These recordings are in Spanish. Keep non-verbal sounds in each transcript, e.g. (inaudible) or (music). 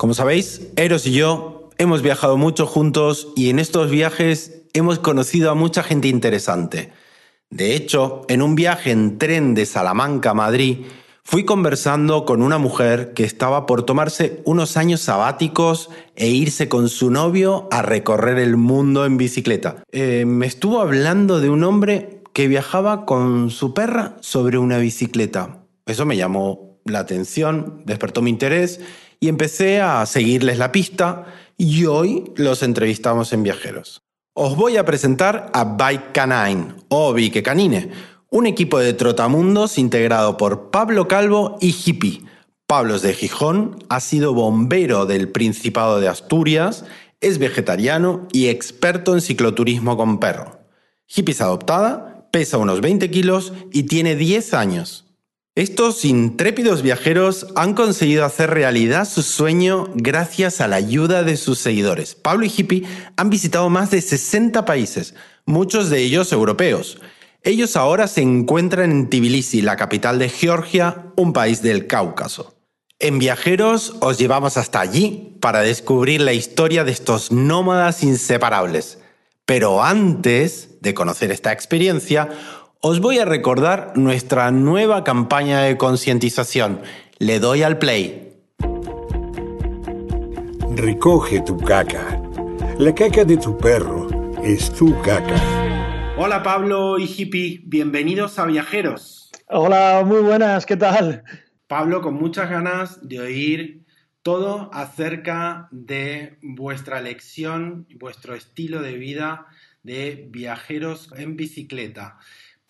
como sabéis, Eros y yo hemos viajado mucho juntos y en estos viajes hemos conocido a mucha gente interesante. De hecho, en un viaje en tren de Salamanca a Madrid, fui conversando con una mujer que estaba por tomarse unos años sabáticos e irse con su novio a recorrer el mundo en bicicleta. Eh, me estuvo hablando de un hombre que viajaba con su perra sobre una bicicleta. Eso me llamó la atención, despertó mi interés y empecé a seguirles la pista y hoy los entrevistamos en Viajeros. Os voy a presentar a Bike Canine o Bike Canine, un equipo de trotamundos integrado por Pablo Calvo y Hippie. Pablo es de Gijón, ha sido bombero del Principado de Asturias, es vegetariano y experto en cicloturismo con perro. Hippie es adoptada, pesa unos 20 kilos y tiene 10 años. Estos intrépidos viajeros han conseguido hacer realidad su sueño gracias a la ayuda de sus seguidores. Pablo y Hippie han visitado más de 60 países, muchos de ellos europeos. Ellos ahora se encuentran en Tbilisi, la capital de Georgia, un país del Cáucaso. En Viajeros os llevamos hasta allí para descubrir la historia de estos nómadas inseparables. Pero antes de conocer esta experiencia, os voy a recordar nuestra nueva campaña de concientización. Le doy al play. Recoge tu caca. La caca de tu perro es tu caca. Hola Pablo y Hippie, bienvenidos a Viajeros. Hola, muy buenas, ¿qué tal? Pablo, con muchas ganas de oír todo acerca de vuestra elección, vuestro estilo de vida de viajeros en bicicleta.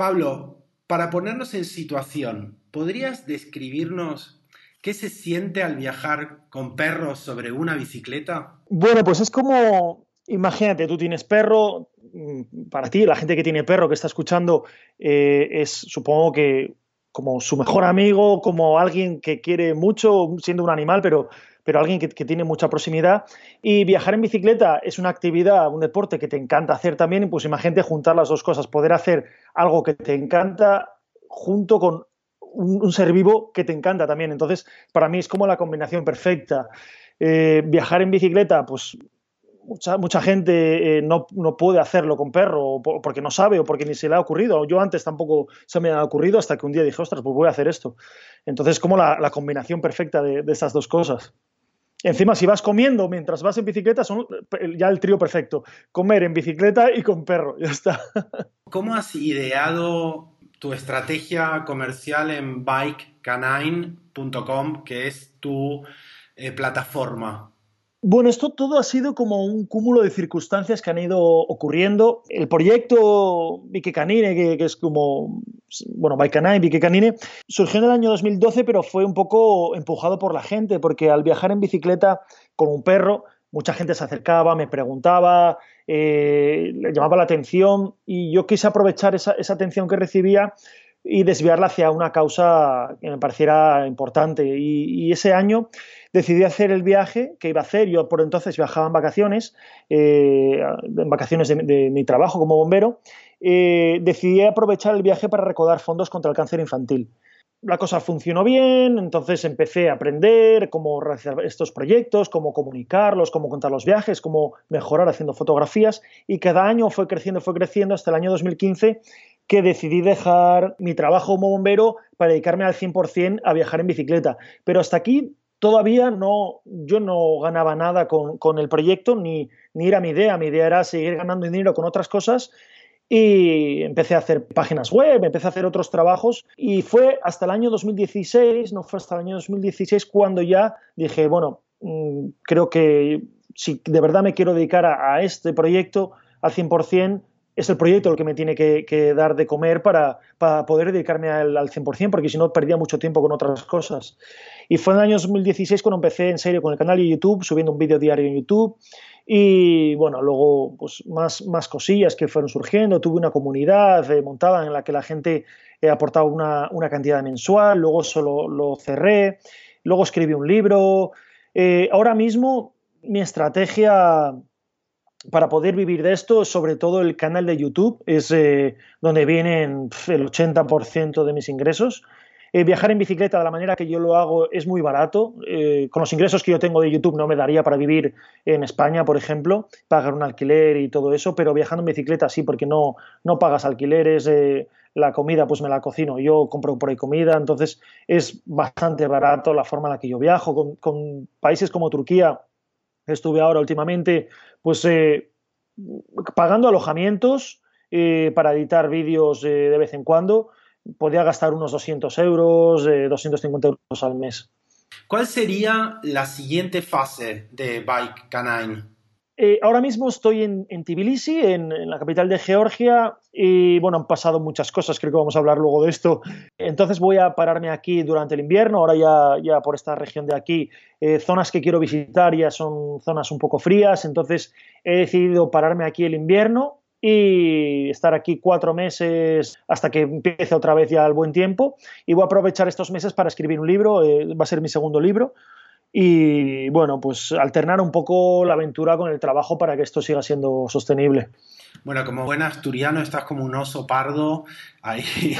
Pablo, para ponernos en situación, ¿podrías describirnos qué se siente al viajar con perros sobre una bicicleta? Bueno, pues es como, imagínate, tú tienes perro, mm, para ti, la gente que tiene perro que está escuchando, eh, es supongo que como su mejor amigo, como alguien que quiere mucho, siendo un animal, pero pero alguien que, tiene mucha proximidad. Y viajar en bicicleta es una actividad, un deporte que te encanta hacer también, pues imagínate juntar las dos cosas, poder hacer algo que te encanta junto con un, ser vivo que te encanta también. Entonces, para mí es como la combinación perfecta. Eh, viajar en bicicleta, pues Mucha, mucha, gente eh, no, no, puede hacerlo con perro porque no sabe o porque ni se le ha ocurrido. Yo antes tampoco se me ha ocurrido hasta que un día dije, ostras, pues voy a hacer esto. Entonces, como la, la combinación perfecta de, de, estas dos cosas. Encima, si vas comiendo mientras vas en bicicleta, son ya el trío perfecto. Comer en bicicleta y con perro, ya está. (laughs) ¿Cómo has ideado tu estrategia comercial en bikecanine.com, que es tu eh, plataforma? Bueno, esto todo ha sido como un cúmulo de circunstancias que han ido ocurriendo. El proyecto Vique Canine, que, es como, bueno, Canine, Vique Canine, surgió en el año 2012, pero fue un poco empujado por la gente, porque al viajar en bicicleta con un perro, mucha gente se acercaba, me preguntaba, eh, le llamaba la atención y yo quise aprovechar esa, atención que recibía y desviarla hacia una causa que me pareciera importante. y ese año decidí hacer el viaje que iba a hacer. Yo por entonces viajaba en vacaciones, eh, en vacaciones de, mi trabajo como bombero. Eh, decidí aprovechar el viaje para recaudar fondos contra el cáncer infantil. La cosa funcionó bien, entonces empecé a aprender cómo realizar estos proyectos, cómo comunicarlos, cómo contar los viajes, cómo mejorar haciendo fotografías y cada año fue creciendo, fue creciendo hasta el año 2015 que decidí dejar mi trabajo como bombero para dedicarme al 100% a viajar en bicicleta. Pero hasta aquí todavía no, yo no ganaba nada con, el proyecto, ni, ni, era mi idea. Mi idea era seguir ganando dinero con otras cosas y empecé a hacer páginas web, empecé a hacer otros trabajos y fue hasta el año 2016, no fue hasta el año 2016 cuando ya dije, bueno, mm, creo que si de verdad me quiero dedicar a, este proyecto al 100%, es el proyecto el que me tiene que, dar de comer para, poder dedicarme al, al 100%, porque si no perdía mucho tiempo con otras cosas. Y fue en el año 2016 cuando empecé en serio con el canal de YouTube, subiendo un vídeo diario en YouTube. Y bueno, luego pues más, cosillas que fueron surgiendo. Tuve una comunidad eh, montada en la que la gente eh, aportaba una, una, cantidad mensual, luego solo lo cerré, luego escribí un libro. Eh, ahora mismo mi estrategia para poder vivir de esto, sobre todo el canal de YouTube, es eh, donde vienen el 80% de mis ingresos. Eh, viajar en bicicleta de la manera que yo lo hago es muy barato. Eh, con los ingresos que yo tengo de YouTube no me daría para vivir en España, por ejemplo, pagar un alquiler y todo eso, pero viajando en bicicleta sí, porque no, no pagas alquileres, la comida pues me la cocino, yo compro por ahí comida, entonces es bastante barato la forma en la que yo viajo. Con, con países como Turquía, estuve ahora últimamente, pues eh, pagando alojamientos eh, para editar vídeos eh, de vez en cuando, podía gastar unos 200 euros, 250 euros al mes. ¿Cuál sería la siguiente fase de Bike Canine? Eh, ahora mismo estoy en, Tbilisi, en, la capital de Georgia, y bueno, han pasado muchas cosas, creo que vamos a hablar luego de esto. Entonces voy a pararme aquí durante el invierno, ahora ya, ya por esta región de aquí, eh, zonas que quiero visitar ya son zonas un poco frías, entonces he decidido pararme aquí el invierno y estar aquí cuatro meses hasta que empiece otra vez ya el buen tiempo y voy a aprovechar estos meses para escribir un libro, eh, va a ser mi segundo libro y bueno, pues alternar un poco la aventura con el trabajo para que esto siga siendo sostenible. Bueno, como buen asturiano estás como un oso pardo ahí (laughs)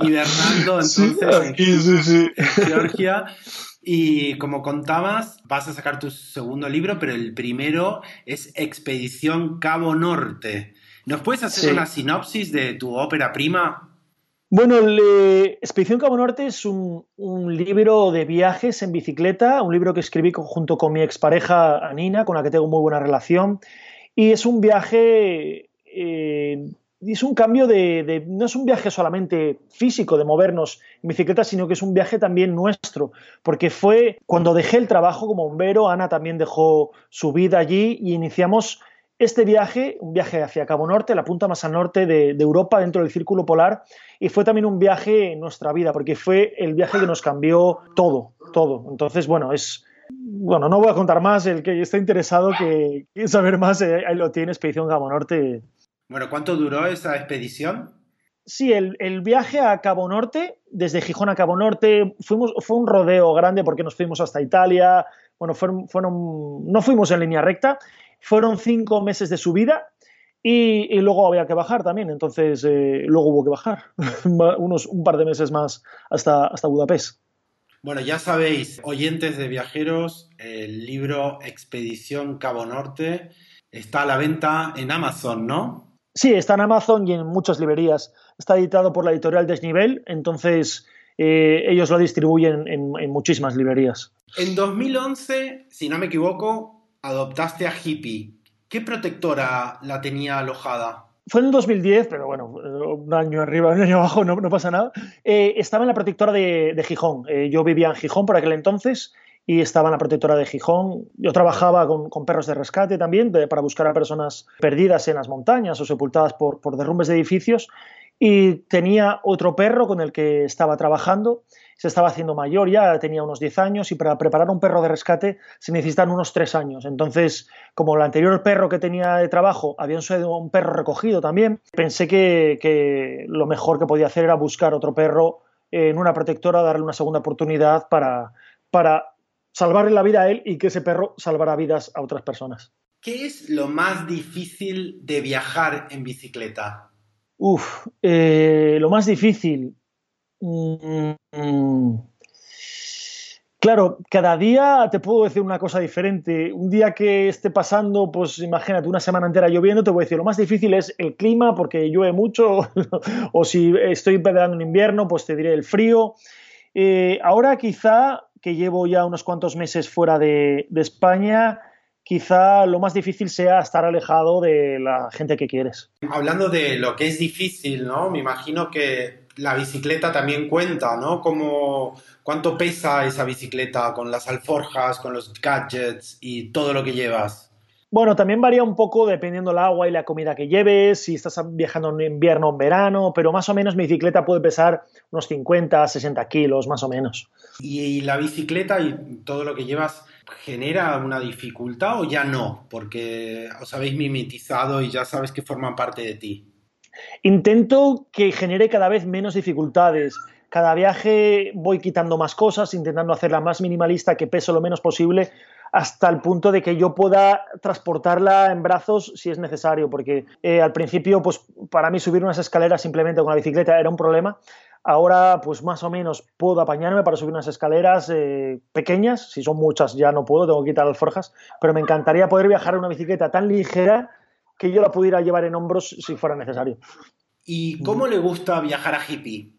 hibernando entonces en, Georgia. Y como contabas, vas a sacar tu segundo libro, pero el primero es Expedición Cabo Norte. ¿Nos puedes hacer una sinopsis de tu ópera prima? Bueno, Expedición Cabo Norte es un, libro de viajes en bicicleta, un libro que escribí junto con mi expareja Anina, con la que tengo muy buena relación, y es un viaje, eh, es un cambio de, no es un viaje solamente físico de movernos en bicicleta, sino que es un viaje también nuestro, porque fue cuando dejé el trabajo como bombero, Ana también dejó su vida allí y iniciamos este viaje, un viaje hacia Cabo Norte, la punta más al norte de, Europa, dentro del Círculo Polar, y fue también un viaje en nuestra vida, porque fue el viaje que nos cambió todo, todo. Entonces, bueno, es... Bueno, no voy a contar más, el que esté interesado, que quiere saber más, eh, ahí lo tiene, Expedición Cabo Norte. Bueno, ¿cuánto duró esa expedición? Sí, el, viaje a Cabo Norte, desde Gijón a Cabo Norte, fuimos, fue un rodeo grande porque nos fuimos hasta Italia, bueno, fueron, fueron, no fuimos en línea recta, fueron cinco meses de subida y, luego había que bajar también, entonces eh, luego hubo que bajar (laughs) unos un par de meses más hasta, hasta Budapest. Bueno, ya sabéis, oyentes de viajeros, el libro Expedición Cabo Norte está a la venta en Amazon, ¿no? Sí, está en Amazon y en muchas librerías. Está editado por la editorial Desnivel, entonces eh, ellos lo distribuyen en, en muchísimas librerías. En 2011, si no me equivoco, adoptaste a Hippie. ¿Qué protectora la tenía alojada? Fue en el 2010, pero bueno, un año arriba, un año abajo, no, no pasa nada. Eh, estaba en la protectora de, Gijón. Eh, yo vivía en Gijón por aquel entonces y estaba en la protectora de Gijón. Yo trabajaba con, perros de rescate también para buscar a personas perdidas en las montañas o sepultadas por, por derrumbes de edificios. Y tenía otro perro con el que estaba trabajando se estaba haciendo mayor ya, tenía unos 10 años y para preparar un perro de rescate se necesitan unos 3 años. Entonces, como el anterior perro que tenía de trabajo había sido un perro recogido también, pensé que, lo mejor que podía hacer era buscar otro perro en una protectora, darle una segunda oportunidad para, para salvarle la vida a él y que ese perro salvara vidas a otras personas. ¿Qué es lo más difícil de viajar en bicicleta? Uf, eh, lo más difícil. Mm, claro, cada día te puedo decir una cosa diferente. Un día que esté pasando, pues imagínate, una semana entera lloviendo, te voy a decir, lo más difícil es el clima porque llueve mucho, (laughs) o si estoy pedaleando en invierno, pues te diré el frío. Eh, ahora quizá, que llevo ya unos cuantos meses fuera de, de España, quizá lo más difícil sea estar alejado de la gente que quieres. Hablando de lo que es difícil, ¿no? Me imagino que la bicicleta también cuenta, ¿no? Como cuánto pesa esa bicicleta con las alforjas, con los gadgets y todo lo que llevas. Bueno, también varía un poco dependiendo del agua y la comida que lleves, si estás viajando en invierno o en verano, pero más o menos mi bicicleta puede pesar unos 50, 60 kilos, más o menos. ¿Y la bicicleta y todo lo que llevas genera una dificultad o ya no? Porque os habéis mimetizado y ya sabes que forman parte de ti. Intento que genere cada vez menos dificultades. Cada viaje voy quitando más cosas, intentando hacerla más minimalista, que pese lo menos posible, hasta el punto de que yo pueda transportarla en brazos si es necesario, porque eh, al principio, pues para mí subir unas escaleras simplemente con una bicicleta era un problema. Ahora, pues más o menos puedo apañarme para subir unas escaleras eh, pequeñas, si son muchas ya no puedo, tengo que quitar las forjas, pero me encantaría poder viajar en una bicicleta tan ligera que yo la pudiera llevar en hombros si fuera necesario. ¿Y cómo le gusta viajar a hippie?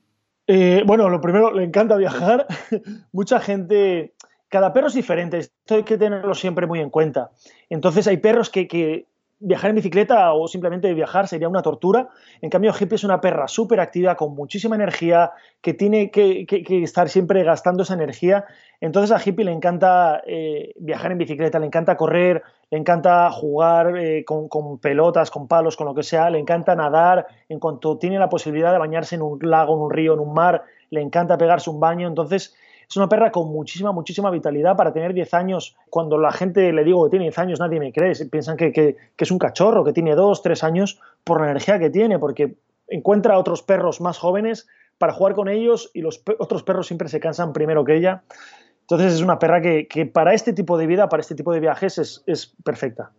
Eh, bueno, lo primero, le encanta viajar. (laughs) Mucha gente cada perro es diferente, esto hay que tenerlo siempre muy en cuenta. Entonces hay perros que, viajar en bicicleta o simplemente viajar sería una tortura. En cambio, Hippie es una perra súper activa, con muchísima energía, que tiene que, estar siempre gastando esa energía. Entonces a Hippie le encanta eh, viajar en bicicleta, le encanta correr, le encanta jugar eh, con, pelotas, con palos, con lo que sea, le encanta nadar. En cuanto tiene la posibilidad de bañarse en un lago, en un río, en un mar, le encanta pegarse un baño. Entonces es una perra con muchísima, muchísima vitalidad para tener 10 años. Cuando la gente le digo que tiene 10 años, nadie me cree. Piensan que, es un cachorro, que tiene 2, 3 años por la energía que tiene, porque encuentra a otros perros más jóvenes para jugar con ellos y los otros perros siempre se cansan primero que ella. Entonces es una perra que, para este tipo de vida, para este tipo de viajes es, es perfecta.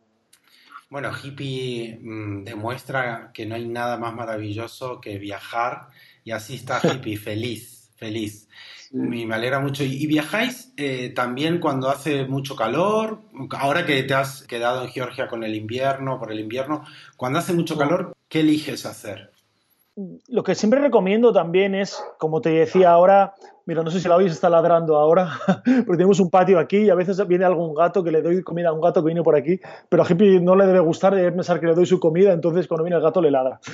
Bueno, Hippie mm, demuestra que no hay nada más maravilloso que viajar y así está (laughs) Hippie, feliz, feliz. Me alegra mucho. ¿Y viajáis eh, también cuando hace mucho calor? Ahora que te has quedado en Georgia con el invierno, por el invierno, cuando hace mucho calor, ¿qué eliges hacer? Lo que siempre recomiendo también es, como te decía ahora, Mira, no sé si la oís, está ladrando ahora, (laughs) porque tenemos un patio aquí y a veces viene algún gato que le doy comida a un gato que viene por aquí, pero a Hippie no le debe gustar, debe pensar que le doy su comida, entonces cuando viene el gato le ladra. (laughs)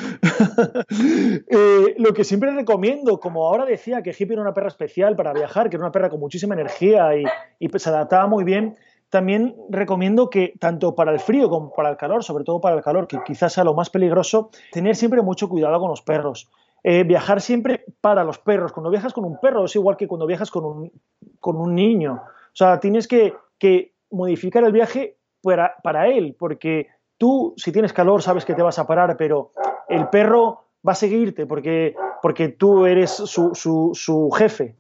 Eh, lo que siempre recomiendo, como ahora decía que Hippie era una perra especial para viajar, que era una perra con muchísima energía y, y se adaptaba muy bien, también recomiendo que tanto para el frío como para el calor, sobre todo para el calor, que quizás sea lo más peligroso, tener siempre mucho cuidado con los perros. Eh, viajar siempre para los perros. Cuando viajas con un perro es igual que cuando viajas con un, con un niño. O sea, tienes que, modificar el viaje para, para, él, porque tú, si tienes calor, sabes que te vas a parar, pero el perro va a seguirte porque, porque tú eres su, su, jefe,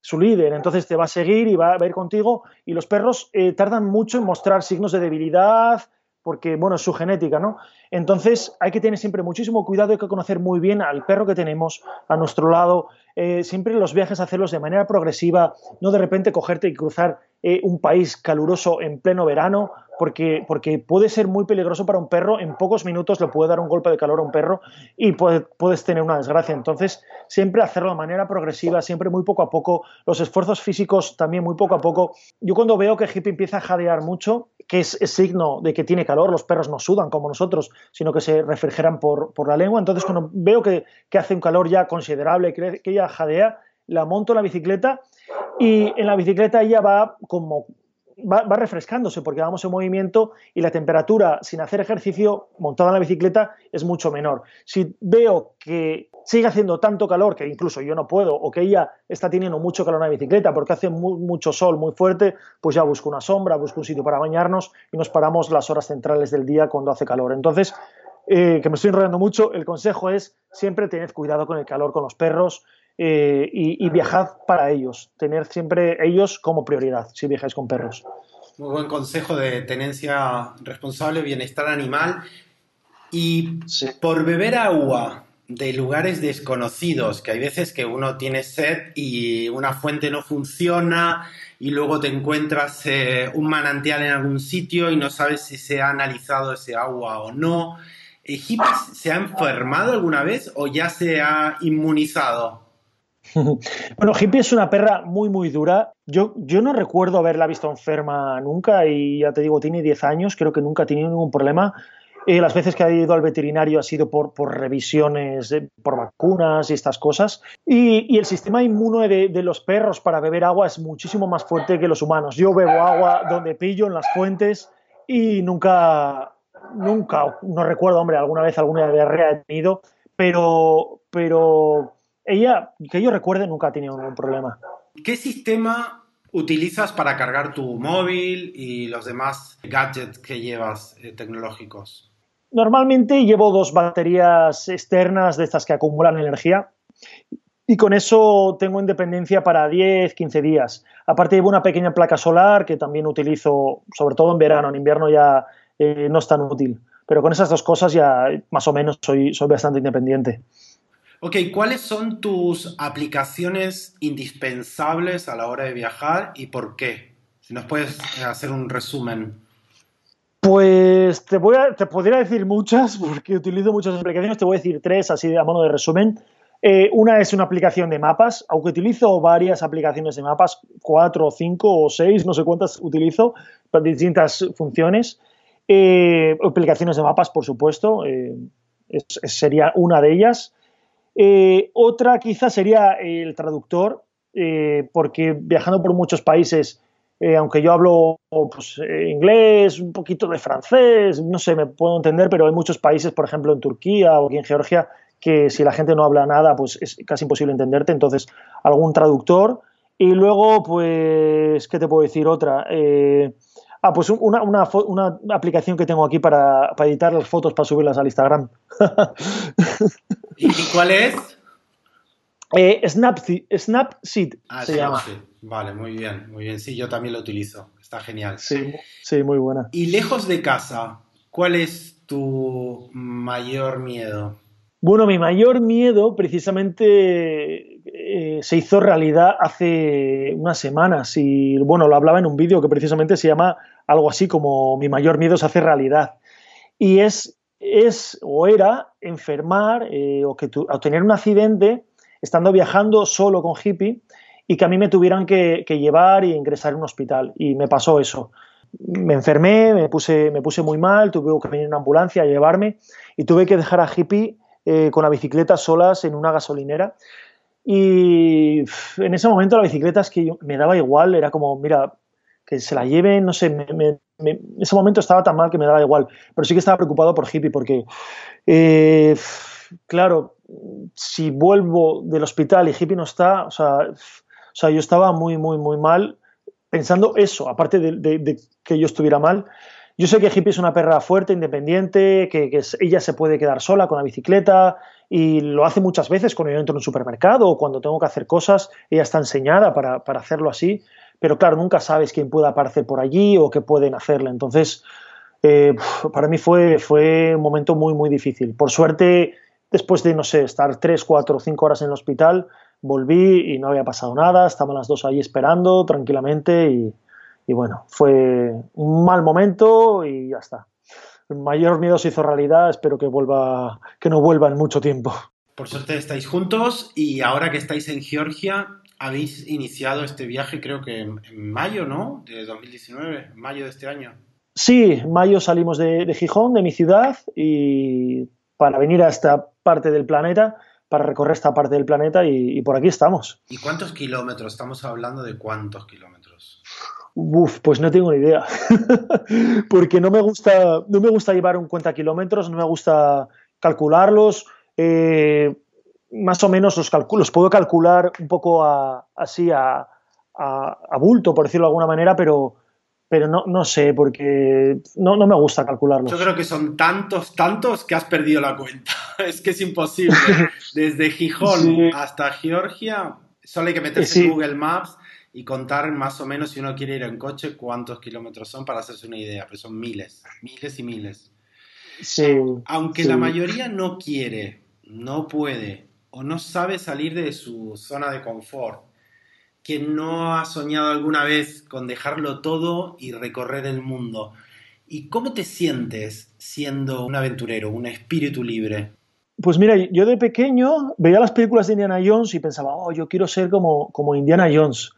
su líder, entonces te va a seguir y va a ir contigo. Y los perros eh, tardan mucho en mostrar signos de debilidad, porque, bueno, es su genética, ¿no? Entonces hay que tener siempre muchísimo cuidado, hay que conocer muy bien al perro que tenemos a nuestro lado, eh, siempre los viajes hacerlos de manera progresiva, no de repente cogerte y cruzar eh, un país caluroso en pleno verano, porque, porque puede ser muy peligroso para un perro, en pocos minutos le puede dar un golpe de calor a un perro y puedes tener una desgracia. Entonces, siempre hacerlo de manera progresiva, siempre muy poco a poco, los esfuerzos físicos también muy poco a poco. Yo cuando veo que hippie empieza a jadear mucho, que es, signo de que tiene calor, los perros no sudan como nosotros, sino que se refrigeran por, la lengua, entonces cuando veo que, hace un calor ya considerable, que, que ella jadea, la monto en la bicicleta y en la bicicleta ella va como va, refrescándose porque vamos en movimiento y la temperatura sin hacer ejercicio montada en la bicicleta es mucho menor. Si veo que sigue haciendo tanto calor que incluso yo no puedo o que ella está teniendo mucho calor en la bicicleta porque hace mucho sol muy fuerte, pues ya busco una sombra, busco un sitio para bañarnos y nos paramos las horas centrales del día cuando hace calor. Entonces, eh, que me estoy enrollando mucho, el consejo es siempre tened cuidado con el calor con los perros, eh, y, viajad para ellos, tener siempre ellos como prioridad si viajáis con perros. Muy buen consejo de tenencia responsable, bienestar animal. Y por beber agua de lugares desconocidos, que hay veces que uno tiene sed y una fuente no funciona y luego te encuentras eh, un manantial en algún sitio y no sabes si se ha analizado ese agua o no. ¿Hippie se ha enfermado alguna vez o ya se ha inmunizado? (laughs) Bueno, Hippie es una perra muy, muy dura. Yo, yo no recuerdo haberla visto enferma nunca y ya te digo, tiene 10 años, creo que nunca ha tenido ningún problema. Eh, las veces que ha ido al veterinario ha sido por, por revisiones, eh, por vacunas y estas cosas. Y, el sistema inmune de, de, los perros para beber agua es muchísimo más fuerte que los humanos. Yo bebo agua donde pillo, en las fuentes, y nunca, nunca, no recuerdo, hombre, alguna vez alguna diarrea he tenido, pero, pero ella, que yo recuerde, nunca ha tenido ningún problema. ¿Qué sistema utilizas para cargar tu móvil y los demás gadgets que llevas eh, tecnológicos? Normalmente llevo dos baterías externas de estas que acumulan energía y con eso tengo independencia para 10, 15 días. Aparte llevo una pequeña placa solar que también utilizo, sobre todo en verano, en invierno ya eh, no es tan útil. Pero con esas dos cosas ya más o menos soy, soy bastante independiente. Ok, ¿cuáles son tus aplicaciones indispensables a la hora de viajar y por qué? Si nos puedes hacer un resumen. Pues te, voy a, te podría decir muchas, porque utilizo muchas aplicaciones, te voy a decir tres así de a modo de resumen. Eh, una es una aplicación de mapas, aunque utilizo varias aplicaciones de mapas, cuatro, cinco o seis, no sé cuántas utilizo, para distintas funciones. Eh, aplicaciones de mapas, por supuesto, eh, sería una de ellas. Eh, otra quizá sería el traductor, eh, porque viajando por muchos países, eh, aunque yo hablo pues, inglés, un poquito de francés, no sé, me puedo entender, pero hay muchos países, por ejemplo en Turquía o en Georgia, que si la gente no habla nada, pues es casi imposible entenderte, entonces algún traductor. Y luego, pues, ¿qué te puedo decir? Otra. Ah, pues una, una, aplicación que tengo aquí para, para, editar las fotos para subirlas al Instagram. ¿Y cuál es? Eh, Snapseed, ah, se llama. Vale, muy bien, muy bien. Sí, yo también lo utilizo. Está genial. Sí, sí, muy buena. Y lejos de casa, ¿cuál es tu mayor miedo? Bueno, mi mayor miedo precisamente eh, se hizo realidad hace unas semanas y bueno, lo hablaba en un vídeo que precisamente se llama algo así como mi mayor miedo se hace realidad. Y es, es o era enfermar eh, o, que tener un accidente estando viajando solo con hippie y que a mí me tuvieran que, llevar y ingresar en un hospital. Y me pasó eso. Me enfermé, me puse, me puse muy mal, tuve que venir una ambulancia a llevarme y tuve que dejar a hippie eh, con la bicicleta solas en una gasolinera. Y en ese momento la bicicleta es que me daba igual, era como, mira, que se la lleven, no sé, en ese momento estaba tan mal que me daba igual, pero sí que estaba preocupado por Hippie porque, eh, claro, si vuelvo del hospital y Hippie no está, o sea, o sea yo estaba muy, muy, muy mal pensando eso, aparte de, que yo estuviera mal. Yo sé que Hippie es una perra fuerte, independiente, que, que, ella se puede quedar sola con la bicicleta y lo hace muchas veces cuando yo entro en un supermercado o cuando tengo que hacer cosas, ella está enseñada para, para hacerlo así pero claro, nunca sabes quién puede aparecer por allí o qué pueden hacerle. Entonces, eh, para mí fue, fue un momento muy, muy difícil. Por suerte, después de, no sé, estar tres, cuatro, cinco horas en el hospital, volví y no había pasado nada, estaban las dos ahí esperando tranquilamente y, y bueno, fue un mal momento y ya está. El mayor miedo se hizo realidad, espero que vuelva, que no vuelva en mucho tiempo. Por suerte estáis juntos y ahora que estáis en Georgia, habéis iniciado este viaje creo que en, mayo, ¿no? De 2019, mayo de este año. Sí, en mayo salimos de, Gijón, de mi ciudad, y para venir a esta parte del planeta, para recorrer esta parte del planeta, y, por aquí estamos. ¿Y cuántos kilómetros? Estamos hablando de cuántos kilómetros. Uf, pues no tengo ni idea. (laughs) Porque no me gusta, no me gusta llevar un cuenta kilómetros, no me gusta calcularlos. Eh, más o menos los, los puedo calcular un poco así a, bulto, por decirlo de alguna manera, pero, pero no, no sé, porque no, no, me gusta calcularlos. Yo creo que son tantos, tantos que has perdido la cuenta. (laughs) es que es imposible. Desde Gijón hasta Georgia, solo hay que meterse en Google Maps y contar más o menos si uno quiere ir en coche cuántos kilómetros son para hacerse una idea, pero son miles, miles y miles. Sí, Aunque la mayoría no quiere, no puede, o no sabe salir de su zona de confort, que no ha soñado alguna vez con dejarlo todo y recorrer el mundo. ¿Y cómo te sientes siendo un aventurero, un espíritu libre? Pues mira, yo de pequeño veía las películas de Indiana Jones y pensaba, oh, yo quiero ser como, como Indiana Jones.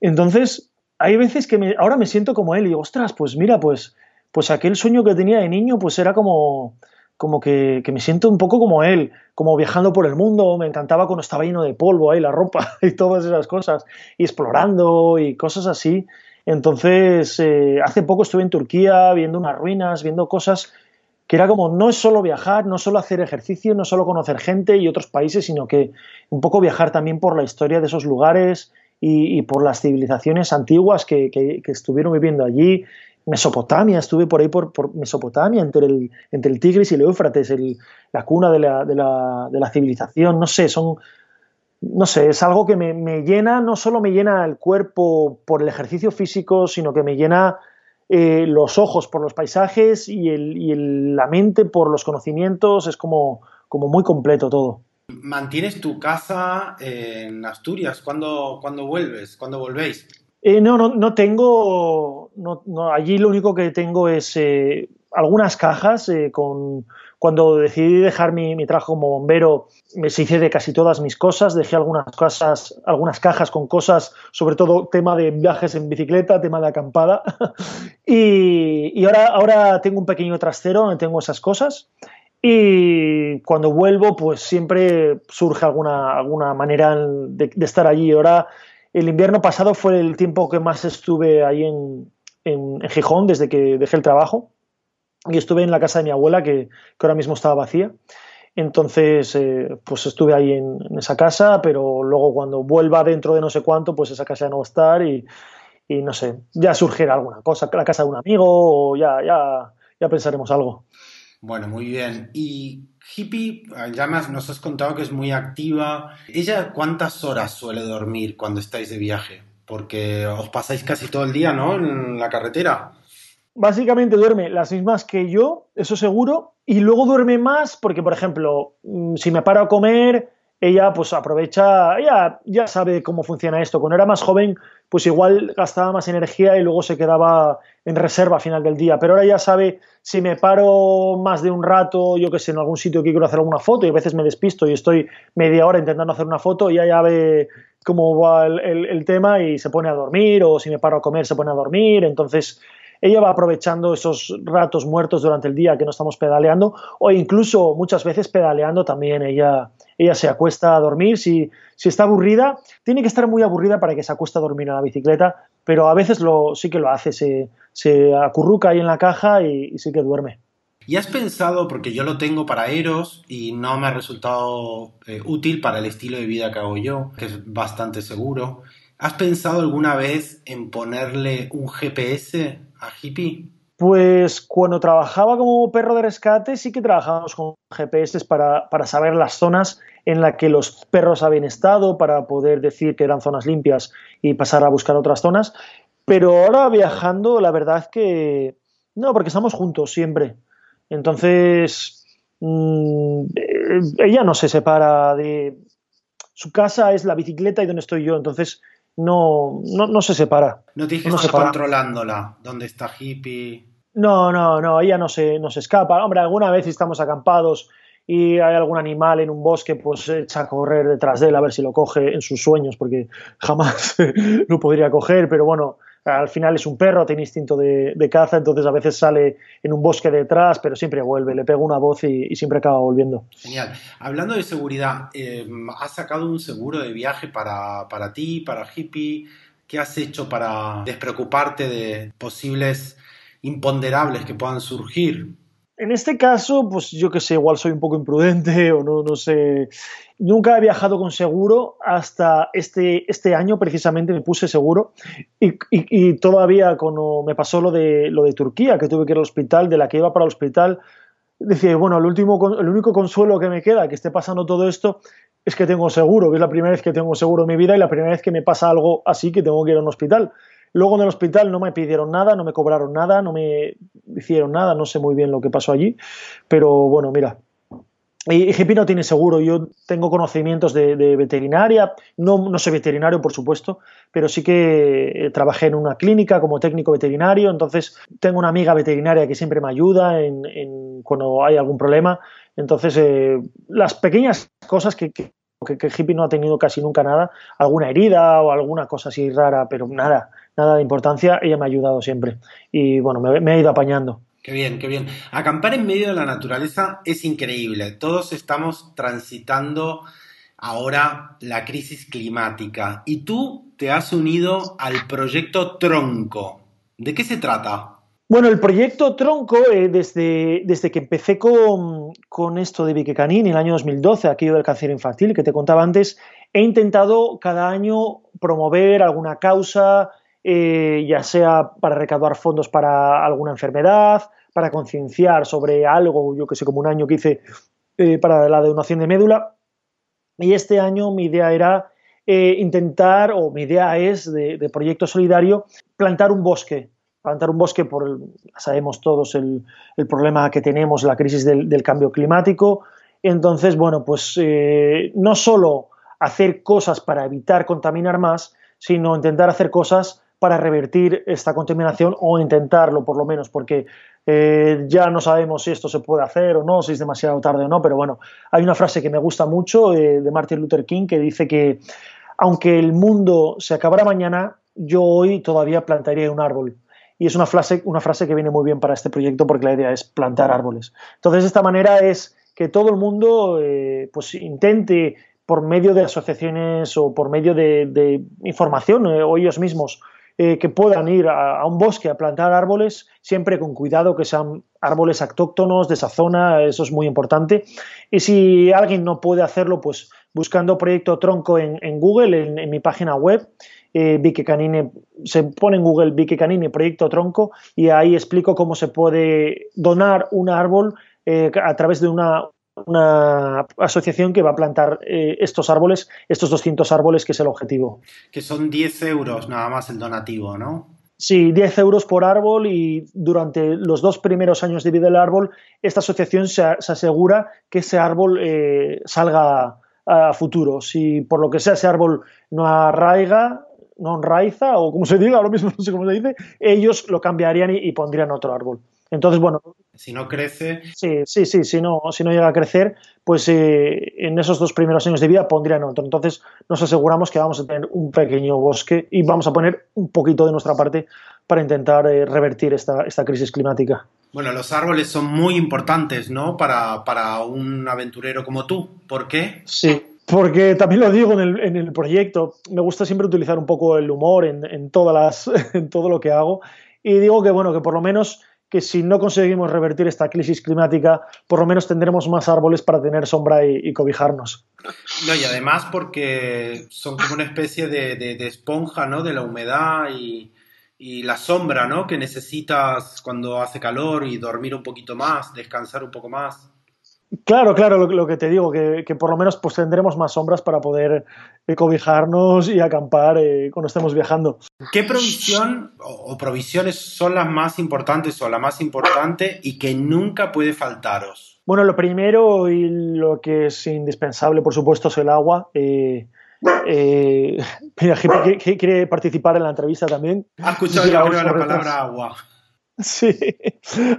Entonces, hay veces que ahora me siento como él y digo, ostras, pues mira, pues, pues aquel sueño que tenía de niño, pues era como, como que, me siento un poco como él, como viajando por el mundo, me encantaba cuando estaba lleno de polvo ahí la ropa (laughs) y todas esas cosas, y explorando y cosas así. Entonces, eh, hace poco estuve en Turquía viendo unas ruinas, viendo cosas que era como no es solo viajar, no solo hacer ejercicio, no solo conocer gente y otros países, sino que un poco viajar también por la historia de esos lugares y, por las civilizaciones antiguas que, estuvieron viviendo allí. Mesopotamia, estuve por ahí por, Mesopotamia, entre el, entre el Tigris y el Éufrates, la cuna de la, de, la, de la, civilización, no sé, son, no sé, es algo que me, llena, no solo me llena el cuerpo por el ejercicio físico, sino que me llena eh, los ojos por los paisajes y, la mente por los conocimientos, es como, como muy completo todo. ¿Mantienes tu casa en Asturias? ¿Cuándo, vuelves? ¿Cuándo volvéis? Eh, no, no, no tengo, no, allí lo único que tengo es eh, algunas cajas con cuando decidí dejar mi, trabajo como bombero, me hice de casi todas mis cosas, dejé algunas cosas, algunas cajas con cosas, sobre todo tema de viajes en bicicleta, tema de acampada. (laughs) y, ahora, ahora tengo un pequeño trastero donde tengo esas cosas. Y cuando vuelvo, pues siempre surge alguna, alguna manera de, estar allí. Ahora, el invierno pasado fue el tiempo que más estuve ahí en, en Gijón desde que dejé el trabajo y estuve en la casa de mi abuela, que, ahora mismo estaba vacía. Entonces, eh, pues estuve ahí en, esa casa, pero luego cuando vuelva dentro de no sé cuánto, pues esa casa ya no va a estar y, no sé, ya surgirá alguna cosa, la casa de un amigo o ya, ya, ya pensaremos algo. Bueno, muy bien. Y Hippie, ya nos has contado que es muy activa. ¿Ella cuántas horas suele dormir cuando estáis de viaje? Porque os pasáis casi todo el día, ¿no? En la carretera básicamente duerme las mismas que yo, eso seguro, y luego duerme más porque, por ejemplo, mm, si me paro a comer, ella pues aprovecha, ella ya sabe cómo funciona esto. Cuando era más joven, pues igual gastaba más energía y luego se quedaba en reserva a final del día. Pero ahora ya sabe si me paro más de un rato, yo que sé, en algún sitio que quiero hacer alguna foto y a veces me despisto y estoy media hora intentando hacer una foto, y ya ve cómo va el tema y se pone a dormir o si me paro a comer se pone a dormir. Entonces ella va aprovechando esos ratos muertos durante el día que no estamos pedaleando o incluso muchas veces pedaleando también ella, ella se acuesta a dormir. Si, si está aburrida, tiene que estar muy aburrida para que se acueste a dormir en la bicicleta, pero a veces lo, sí que lo hace, se, se acurruca ahí en la caja y, sí que duerme. ¿Y has pensado, porque yo lo tengo para Eros y no me ha resultado eh, útil para el estilo de vida que hago yo, que es bastante seguro, ¿has pensado alguna vez en ponerle un GPS Pues cuando trabajaba como perro de rescate sí que trabajábamos con GPS para, saber las zonas en las que los perros habían estado, para poder decir que eran zonas limpias y pasar a buscar otras zonas. Pero ahora viajando, la verdad que no, porque estamos juntos siempre. Entonces, mm, ella no se separa de... Su casa es la bicicleta y donde estoy yo. Entonces, no, no, no se separa. No te dije no controlándola, dónde está hippie. No, no, no, ella no se, no se escapa. Hombre, alguna vez estamos acampados y hay algún animal en un bosque, pues echa a correr detrás de él a ver si lo coge en sus sueños, porque jamás (laughs) lo podría coger, pero bueno, al final es un perro, tiene instinto de, caza, entonces a veces sale en un bosque detrás, pero siempre vuelve, le pega una voz y, siempre acaba volviendo. Genial. Hablando de seguridad, eh, ¿has sacado un seguro de viaje para, para ti, para Hippie? ¿Qué has hecho para despreocuparte de posibles imponderables que puedan surgir? En este caso, pues yo que sé, igual soy un poco imprudente (laughs) o no, no sé. Nunca he viajado con seguro hasta este, este año precisamente me puse seguro y, todavía cuando me pasó lo de, lo de Turquía, que tuve que ir al hospital, de la que iba para el hospital, decía, bueno, el, último, el único consuelo que me queda que esté pasando todo esto es que tengo seguro, que es la primera vez que tengo seguro en mi vida y la primera vez que me pasa algo así que tengo que ir a un hospital. Luego en el hospital no me pidieron nada, no me cobraron nada, no me hicieron nada, no sé muy bien lo que pasó allí, pero bueno, mira, y GP no tiene seguro. Yo tengo conocimientos de, veterinaria. No, no, soy veterinario, por supuesto, pero sí que eh, trabajé en una clínica como técnico veterinario. Entonces, tengo una amiga veterinaria que siempre me ayuda en, cuando hay algún problema. Entonces, eh, las pequeñas cosas que, que, que, no ha tenido casi nunca nada, alguna herida o alguna cosa así rara, pero nada, nada de importancia, ella me ha ayudado siempre. Y bueno, me, me ha ido apañando. Qué bien, qué bien. Acampar en medio de la naturaleza es increíble. Todos estamos transitando ahora la crisis climática. Y tú te has unido al proyecto Tronco. ¿De qué se trata? Bueno, el proyecto Tronco, eh, desde, desde que empecé con, con esto de Vique Canín en el año 2012, aquello del cáncer infantil que te contaba antes, he intentado cada año promover alguna causa, eh, ya sea para recaudar fondos para alguna enfermedad, para concienciar sobre algo, yo que sé, como un año que hice eh, para la donación de médula. Y este año mi idea era intentar, o mi idea es de, proyecto solidario, plantar un bosque plantar un bosque por, sabemos todos el, problema que tenemos, la crisis del, cambio climático. Entonces, bueno, pues eh, no solo hacer cosas para evitar contaminar más, sino intentar hacer cosas para revertir esta contaminación o intentarlo por lo menos, porque eh, ya no sabemos si esto se puede hacer o no, si es demasiado tarde o no, pero bueno, hay una frase que me gusta mucho eh, de Martin Luther King que dice que aunque el mundo se acabara mañana, yo hoy todavía plantaría un árbol y es una frase, una frase que viene muy bien para este proyecto porque la idea es plantar árboles. Entonces, de esta manera es que todo el mundo eh, pues intente por medio de asociaciones o por medio de, información o ellos mismos eh, que puedan ir a, un bosque a plantar árboles, siempre con cuidado, que sean árboles autóctonos de esa zona, eso es muy importante. Y si alguien no puede hacerlo, pues buscando Proyecto Tronco en, Google, en, mi página web, eh, Canine, se pone en Google Vicky Canine Proyecto Tronco y ahí explico cómo se puede donar un árbol eh, a través de una, asociación que va a plantar eh, estos árboles, estos 200 árboles, que es el objetivo. Que son 10 euros nada más el donativo, ¿no? Sí, 10 euros por árbol y durante los dos primeros años de vida del árbol, esta asociación se, asegura que ese árbol salga a futuro. Si por lo que sea ese árbol no arraiga, no raiza o como se diga, ahora mismo no sé cómo se dice, ellos lo cambiarían y, pondrían otro árbol. Entonces, bueno. Si no crece. Sí, sí, sí, si no, si no llega a crecer, pues eh, en esos dos primeros años de vida pondrían otro. Entonces, nos aseguramos que vamos a tener un pequeño bosque y vamos a poner un poquito de nuestra parte para intentar eh, revertir esta, esta crisis climática. Bueno, los árboles son muy importantes, ¿no? Para, para un aventurero como tú. ¿Por qué? Sí, porque también lo digo en el, proyecto, me gusta siempre utilizar un poco el humor en, todas las, (laughs) en todo lo que hago y digo que bueno, que por lo menos que si no conseguimos revertir esta crisis climática, por lo menos tendremos más árboles para tener sombra y, cobijarnos. No, y además porque son como una especie de, esponja, ¿no? De la humedad y, y, la sombra, ¿no? Que necesitas cuando hace calor y dormir un poquito más, descansar un poco más. Claro, claro, lo, que te digo, que, por lo menos pues tendremos más sombras para poder eh, cobijarnos y acampar eh, cuando estemos viajando. ¿Qué provisión o, provisiones son las más importantes o la más importante y que nunca puede faltaros? Bueno, lo primero y lo que es indispensable, por supuesto, es el agua. Eh, (laughs) mira, que, quiere participar en la entrevista también. Ha escuchado la palabra agua. (laughs) Sí.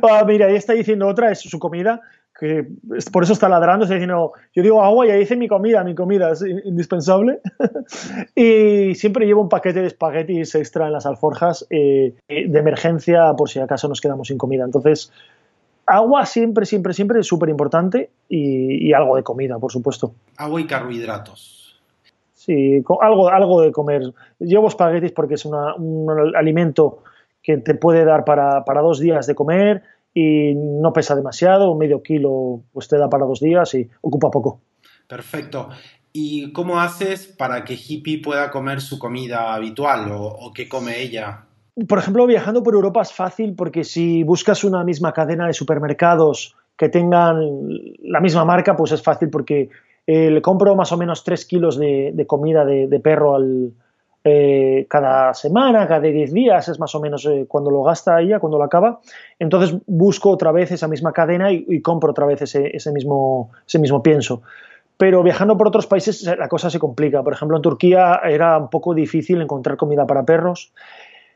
Ah, mira, ahí está diciendo otra, es su comida que por eso está ladrando, está diciendo, yo digo agua y ahí dice mi comida, mi comida es indispensable. (laughs) y siempre llevo un paquete de espaguetis extra en las alforjas eh, de emergencia por si acaso nos quedamos sin comida. Entonces, agua siempre, siempre, siempre es súper importante y, algo de comida, por supuesto. Agua y carbohidratos. Sí, algo, algo de comer. Llevo espaguetis porque es un alimento que te puede dar para, para dos días de comer y no pesa demasiado, medio kilo pues te da para dos días y ocupa poco. Perfecto. ¿Y cómo haces para que Hippie pueda comer su comida habitual o, o qué come ella? Por ejemplo, viajando por Europa es fácil porque si buscas una misma cadena de supermercados que tengan la misma marca, pues es fácil porque eh, le compro más o menos tres kilos de, comida de perro al, eh, cada semana, cada 10 días, es más o menos eh, cuando lo gasta ella, cuando lo acaba. Entonces busco otra vez esa misma cadena y, compro otra vez ese, mismo, ese mismo pienso. Pero viajando por otros países la cosa se complica. Por ejemplo, en Turquía era un poco difícil encontrar comida para perros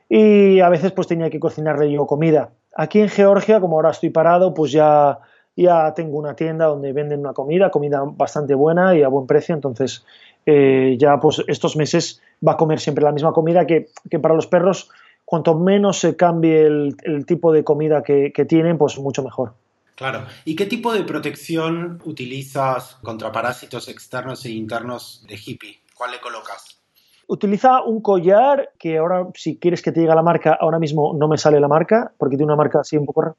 y a veces pues tenía que cocinarle yo comida. Aquí en Georgia, como ahora estoy parado, pues ya, ya tengo una tienda donde venden una comida, comida bastante buena y a buen precio, entonces eh, ya pues estos meses va a comer siempre la misma comida que, para los perros, cuanto menos se cambie el, tipo de comida que, tienen, pues mucho mejor. Claro. ¿Y qué tipo de protección utilizas contra parásitos externos e internos de hippie? ¿Cuál le colocas? utiliza un collar que ahora, si quieres que te diga la marca, ahora mismo no me sale la marca, porque tiene una marca así un poco rara.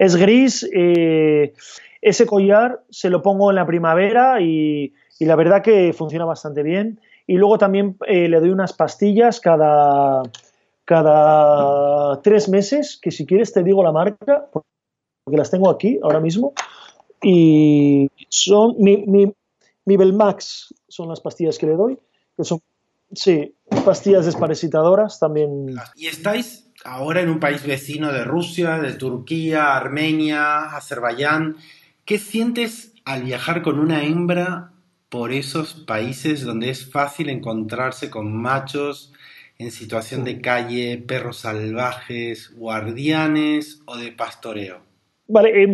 Es gris. Eh, ese collar se lo pongo en la primavera y, la verdad que funciona bastante bien. Y luego también eh, le doy unas pastillas cada, cada tres meses, que si quieres te digo la marca, porque las tengo aquí ahora mismo. Y son mi, mi, mi Belmax, son las pastillas que le doy, que son, sí, pastillas desparasitadoras también. ¿Y estáis ahora en un país vecino de Rusia, de Turquía, Armenia, Azerbaiyán? ¿Qué sientes al viajar con una hembra por esos países donde es fácil encontrarse con machos en situación de calle, perros salvajes, guardianes o de pastoreo? Vale, eh,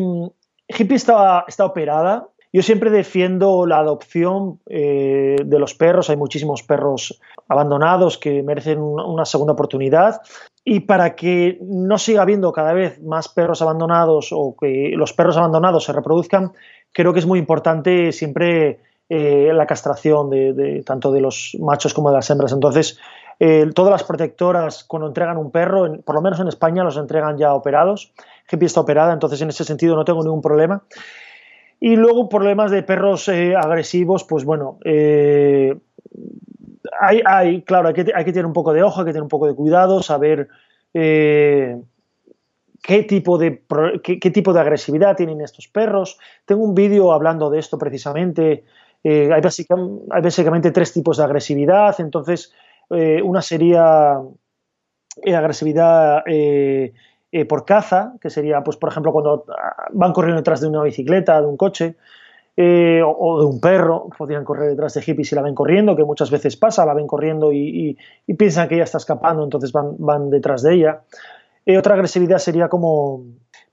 Hippie está, está operada. Yo siempre defiendo la adopción eh, de los perros. Hay muchísimos perros abandonados que merecen una segunda oportunidad. Y para que no siga habiendo cada vez más perros abandonados o que los perros abandonados se reproduzcan, creo que es muy importante siempre eh, la castración de, tanto de los machos como de las hembras. Entonces, eh, todas las protectoras, cuando entregan un perro, por lo menos en España, los entregan ya operados. Hippie está operada, entonces en ese sentido no tengo ningún problema. Y luego problemas de perros eh, agresivos, pues bueno, hay, claro, hay que, tener un poco de ojo, hay que tener un poco de cuidado, saber qué, tipo de, qué, tipo de agresividad tienen estos perros. Tengo un vídeo hablando de esto precisamente. Hay, básicamente, hay básicamente tres tipos de agresividad, entonces eh, una sería eh, agresividad eh, por caza, que sería, pues, por ejemplo, cuando ah, van corriendo detrás de una bicicleta, de un coche, o, de un perro, podrían correr detrás de hippies y la ven corriendo, que muchas veces pasa, la ven corriendo y, piensan que ella está escapando, entonces van, van detrás de ella. otra agresividad sería como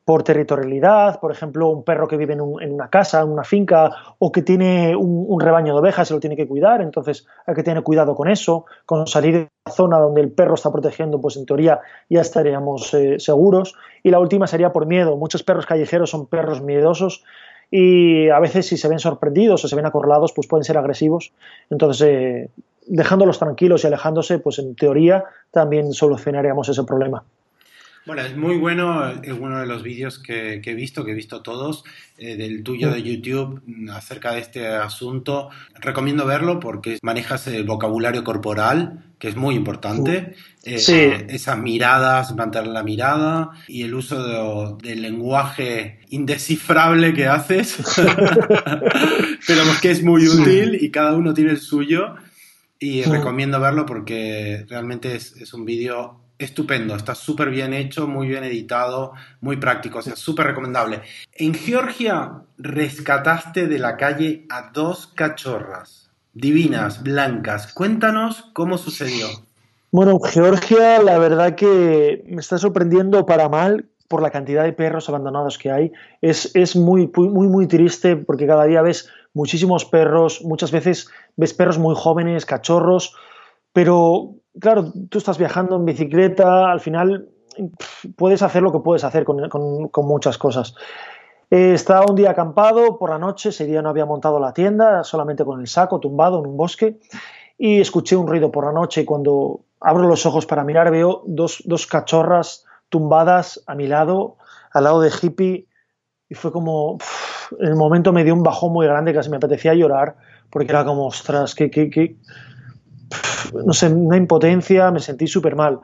por territorialidad, por ejemplo, un perro que vive en, una casa, en una finca, o que tiene un, rebaño de ovejas y lo tiene que cuidar, entonces hay que tener cuidado con eso, con salir de la zona donde el perro está protegiendo, pues en teoría ya estaríamos eh, seguros. Y la última sería por miedo. Muchos perros callejeros son perros miedosos y a veces si se ven sorprendidos o se ven acorralados, pues pueden ser agresivos. Entonces, eh, dejándolos tranquilos y alejándose, pues en teoría también solucionaríamos ese problema. Bueno, es muy bueno, es uno de los vídeos que, he visto, que he visto todos, eh, del tuyo de YouTube mm, acerca de este asunto. Recomiendo verlo porque manejas el vocabulario corporal, que es muy importante. Eh, esas miradas, mantener la mirada y el uso del lenguaje indescifrable que haces. (laughs) Pero que es muy útil y cada uno tiene el suyo. Y recomiendo verlo porque realmente es, es un vídeo estupendo, está súper bien hecho, muy bien editado, muy práctico, o sea, súper recomendable. En Georgia rescataste de la calle a dos cachorras, divinas, blancas. Cuéntanos cómo sucedió. Bueno, Georgia, la verdad que me está sorprendiendo para mal por la cantidad de perros abandonados que hay. Es, es muy, muy, muy triste porque cada día ves muchísimos perros, muchas veces ves perros muy jóvenes, cachorros, pero claro, tú estás viajando en bicicleta, al final puedes hacer lo que puedes hacer con, muchas cosas. Eh, estaba un día acampado por la noche, ese día no había montado la tienda, solamente con el saco tumbado en un bosque, y escuché un ruido por la noche y cuando abro los ojos para mirar veo dos, cachorras tumbadas a mi lado, al lado de hippie, y fue como, en el momento me dio un bajón muy grande, casi me apetecía llorar, porque era como, ostras, qué, qué, qué, no sé, una impotencia, me sentí súper mal.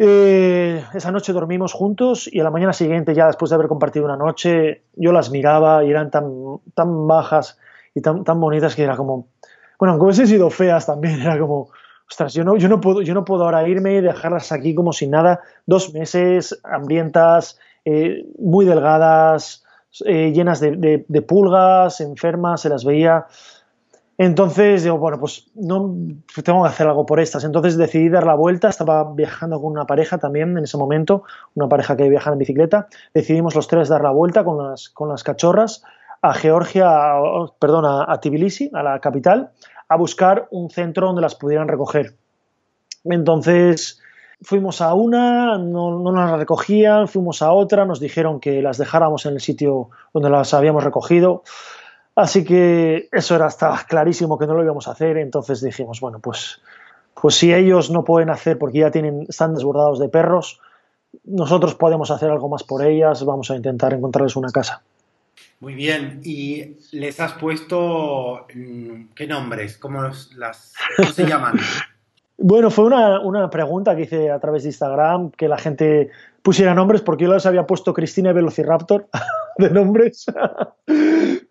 Eh, esa noche dormimos juntos y a la mañana siguiente, ya después de haber compartido una noche, yo las miraba y eran tan, tan bajas y tan, tan bonitas que era como, bueno, aunque hubiesen sido feas también, (laughs) era como, ostras, yo no, yo no, puedo, yo no puedo ahora irme y dejarlas aquí como sin nada, dos meses, hambrientas, eh, muy delgadas, eh, llenas de, de, pulgas, enfermas, se las veía entonces digo, bueno, pues no tengo que hacer algo por estas. Entonces decidí dar la vuelta. Estaba viajando con una pareja también en ese momento, una pareja que viajaba en bicicleta. Decidimos los tres dar la vuelta con las, con las cachorras a Georgia, perdón, a, Tbilisi, a la capital, a buscar un centro donde las pudieran recoger. Entonces fuimos a una, no, no nos recogían, fuimos a otra, nos dijeron que las dejáramos en el sitio donde las habíamos recogido. Así que eso era, estaba clarísimo que no lo íbamos a hacer, entonces dijimos, bueno, pues pues si ellos no pueden hacer porque ya tienen, están desbordados de perros, nosotros podemos hacer algo más por ellas, vamos a intentar encontrarles una casa. Muy bien, ¿y les has puesto mm, qué nombres? ¿Cómo, las, ¿cómo se llaman? (laughs) Bueno, fue una, una, pregunta que hice a través de Instagram, que la gente pusiera nombres, porque yo les había puesto Cristina Velociraptor (laughs) de nombres. (laughs)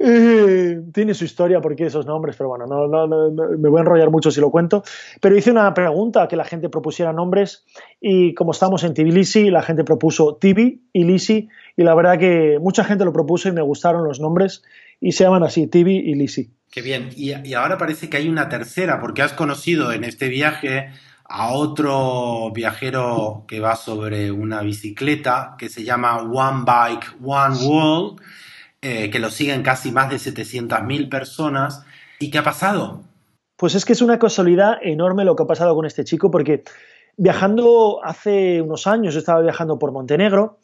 tiene su historia porque esos nombres, pero bueno, no, no, no, me voy a enrollar mucho si lo cuento. Pero hice una pregunta que la gente propusiera nombres y como estamos en Tbilisi, la gente propuso Tibi y Lisi y la verdad que mucha gente lo propuso y me gustaron los nombres y se llaman así, Tibi y Lisi. Qué bien. Y, ahora parece que hay una tercera, porque has conocido en este viaje a otro viajero que va sobre una bicicleta que se llama One Bike, One World, eh, que lo siguen casi más de 700.000 personas. ¿Y qué ha pasado? Pues es que es una casualidad enorme lo que ha pasado con este chico, porque viajando hace unos años, estaba viajando por Montenegro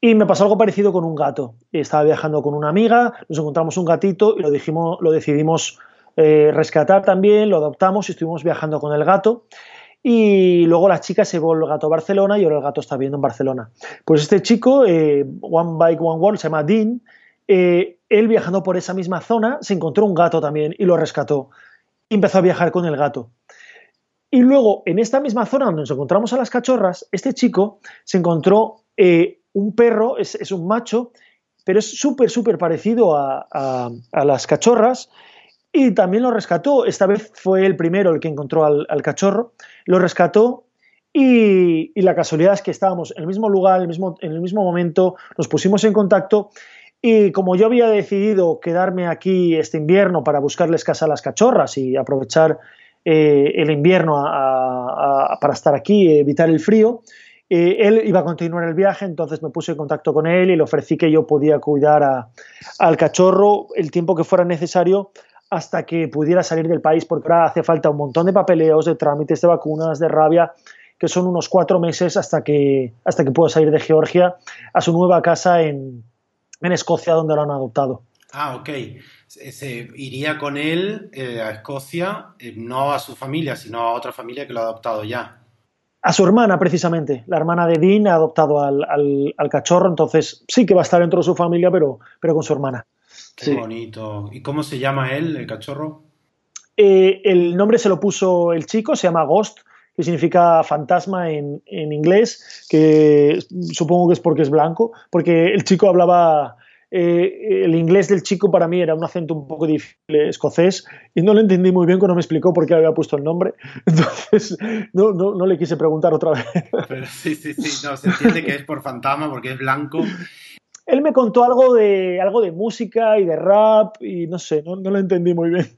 y me pasó algo parecido con un gato. Estaba viajando con una amiga, nos encontramos un gatito y lo, dijimos, lo decidimos eh, rescatar también, lo adoptamos y estuvimos viajando con el gato. Y luego la chica se volvió el gato a Barcelona y ahora el gato está viviendo en Barcelona. Pues este chico, eh, One Bike One World, se llama Dean, eh, él viajando por esa misma zona se encontró un gato también y lo rescató. Y empezó a viajar con el gato. Y luego, en esta misma zona donde nos encontramos a las cachorras, este chico se encontró un perro, es, un macho, pero es súper, súper parecido a, las cachorras y también lo rescató. Esta vez fue el primero el que encontró al, cachorro, lo rescató y, la casualidad es que estábamos en el mismo lugar, en el mismo, momento, nos pusimos en contacto y como yo había decidido quedarme aquí este invierno para buscarles casa a las cachorras y aprovechar eh, el invierno para estar aquí, evitar el frío, eh, él iba a continuar el viaje, entonces me puse en contacto con él y le ofrecí que yo podía cuidar al cachorro el tiempo que fuera necesario hasta que pudiera salir del país, porque ahora hace falta un montón de papeleos, de trámites, de vacunas, de rabia, que son unos cuatro meses hasta que, hasta que pueda salir de Georgia a su nueva casa en, Escocia, donde lo han adoptado. Ah, ok. Se, iría con él eh, a Escocia, eh, no a su familia, sino a otra familia que lo ha adoptado ya. A su hermana, precisamente. La hermana de Dean ha adoptado al, cachorro, entonces sí que va a estar dentro de su familia, pero, pero con su hermana. Qué bonito. ¿Y cómo se llama él, el cachorro? Eh, el nombre se lo puso el chico, se llama Ghost, que significa fantasma en, en, inglés, que supongo que es porque es blanco, porque el chico hablaba eh, el inglés del chico para mí era un acento un poco difícil escocés y no lo entendí muy bien cuando me explicó por qué había puesto el nombre. (laughs) Entonces no, no, no le quise preguntar otra vez. Pero sí, sí, sí, no, se entiende que es por fantasma porque es blanco. Él me contó algo de, algo de música y de rap y no sé, no, no lo entendí muy bien.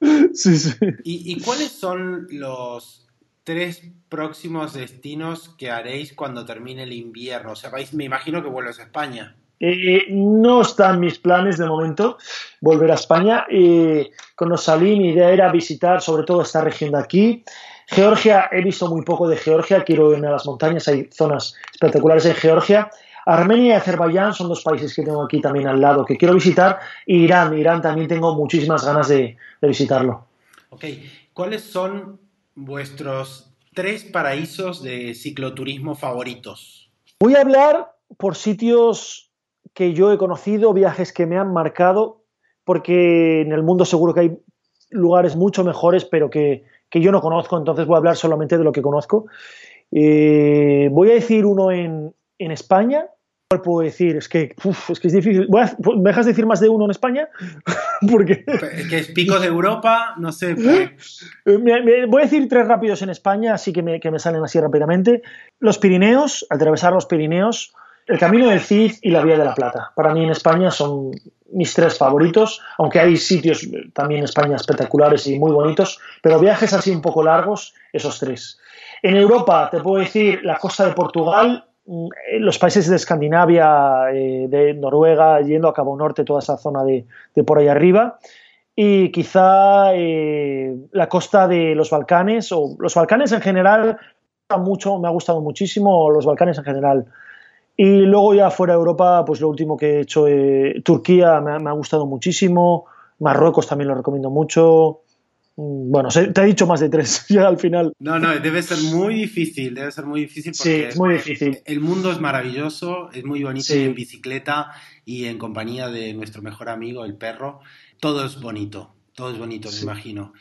(laughs) sí, sí. ¿Y, ¿Y cuáles son los tres próximos destinos que haréis cuando termine el invierno? O sea, me imagino que vuelves a España. Eh, no están mis planes de momento volver a España. Eh, cuando salí mi idea era visitar sobre todo esta región de aquí. Georgia, he visto muy poco de Georgia, quiero irme a las montañas, hay zonas espectaculares en Georgia. Armenia y Azerbaiyán son dos países que tengo aquí también al lado que quiero visitar. Irán, Irán también tengo muchísimas ganas de, de visitarlo. Ok, ¿cuáles son vuestros tres paraísos de cicloturismo favoritos? Voy a hablar por sitios que yo he conocido, viajes que me han marcado, porque en el mundo seguro que hay lugares mucho mejores, pero que, yo no conozco, entonces voy a hablar solamente de lo que conozco. Eh, voy a decir uno en, España. ¿Cuál puedo decir? Es que, es, que es difícil. ¿Me dejas decir más de uno en España? (laughs) Porque... que es Picos de Europa, no sé. Eh, voy a decir tres rápidos en España, así que me, que me salen así rápidamente. Los Pirineos, atravesar los Pirineos, el Camino del Cid y la Vía de la Plata. Para mí en España son mis tres favoritos, aunque hay sitios también en España espectaculares y muy bonitos, pero viajes así un poco largos, esos tres. En Europa te puedo decir la costa de Portugal, los países de Escandinavia, eh, de Noruega, yendo a Cabo Norte, toda esa zona de, por ahí arriba, y quizá eh, la costa de los Balcanes, o los Balcanes en general, mucho, me ha gustado muchísimo, los Balcanes en general. Y luego ya fuera de Europa, pues lo último que he hecho, eh, Turquía me, ha gustado muchísimo, Marruecos también lo recomiendo mucho, bueno, te he dicho más de tres (laughs) ya al final. No, no, debe ser muy difícil, debe ser muy difícil porque sí, es muy difícil. el mundo es maravilloso, es muy bonito en bicicleta y en compañía de nuestro mejor amigo, el perro. Todo es bonito, todo es bonito, me imagino.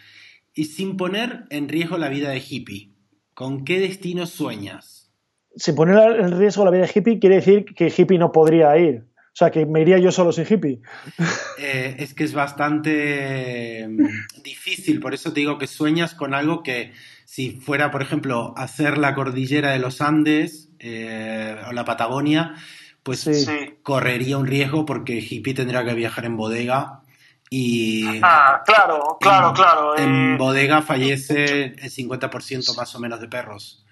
Y sin poner en riesgo la vida de hippie, ¿con qué destino sueñas? Sin poner en riesgo la vida de hippie quiere decir que hippie no podría ir. O sea, que me iría yo solo sin hippie. Eh, es que es bastante mm, difícil, por eso te digo que sueñas con algo que si fuera, por ejemplo, hacer la cordillera de los Andes eh, o la Patagonia, pues correría un riesgo porque hippie tendría que viajar en bodega y... Ah, claro, claro, claro. En eh. bodega fallece el 50% más o menos de perros.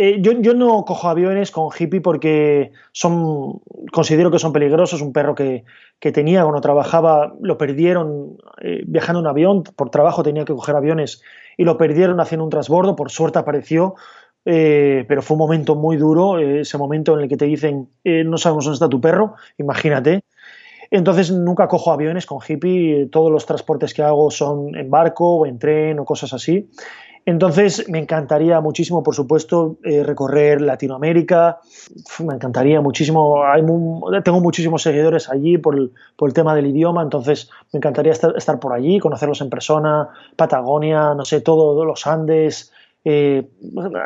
Eh, yo, no cojo aviones con hippie porque son, considero que son peligrosos. Un perro que, que tenía cuando trabajaba lo perdieron eh, viajando en avión. Por trabajo tenía que coger aviones y lo perdieron haciendo un transbordo. Por suerte apareció, eh, pero fue un momento muy duro. ese momento en el que te dicen no sabemos dónde está tu perro. Imagínate. Entonces nunca cojo aviones con hippie. Todos los transportes que hago son en barco o en tren o cosas así. Entonces, me encantaría muchísimo, por supuesto, eh, recorrer Latinoamérica. Me encantaría muchísimo. tengo muchísimos seguidores allí por el, tema del idioma, entonces me encantaría estar, por allí, conocerlos en persona, Patagonia, no sé, todo, los Andes. Eh,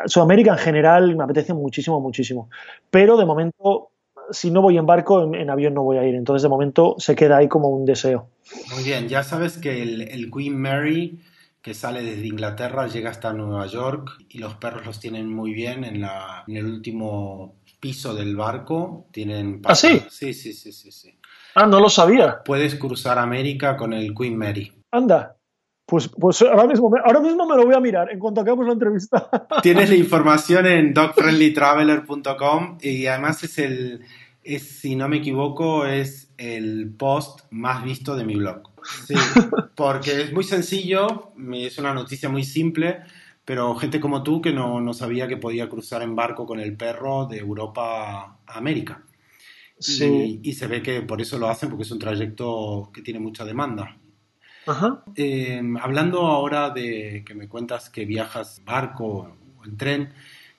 Sudamérica en general me apetece muchísimo, muchísimo. Pero de momento, si no voy en barco, en, avión no voy a ir. Entonces, de momento, se queda ahí como un deseo. Muy bien, ya sabes que el Queen Mary que sale desde Inglaterra, llega hasta Nueva York y los perros los tienen muy bien en, la, en el último piso del barco. Tienen ¿Ah, sí? Sí, sí, sí, sí, sí. Ah, no lo sabía. Puedes cruzar América con el Queen Mary. Anda. Pues, pues ahora, mismo, ahora mismo me lo voy a mirar en cuanto acabemos la entrevista. Tienes la (laughs) información en dogfriendlytraveler.com y además es el, es, si no me equivoco, es el post más visto de mi blog. Sí, (laughs) porque es muy sencillo, es una noticia muy simple, pero gente como tú que no, sabía que podía cruzar en barco con el perro de Europa a América. Sí. Y, se ve que por eso lo hacen, porque es un trayecto que tiene mucha demanda. Ajá. Em, hablando ahora de que me cuentas que viajas en barco o en tren,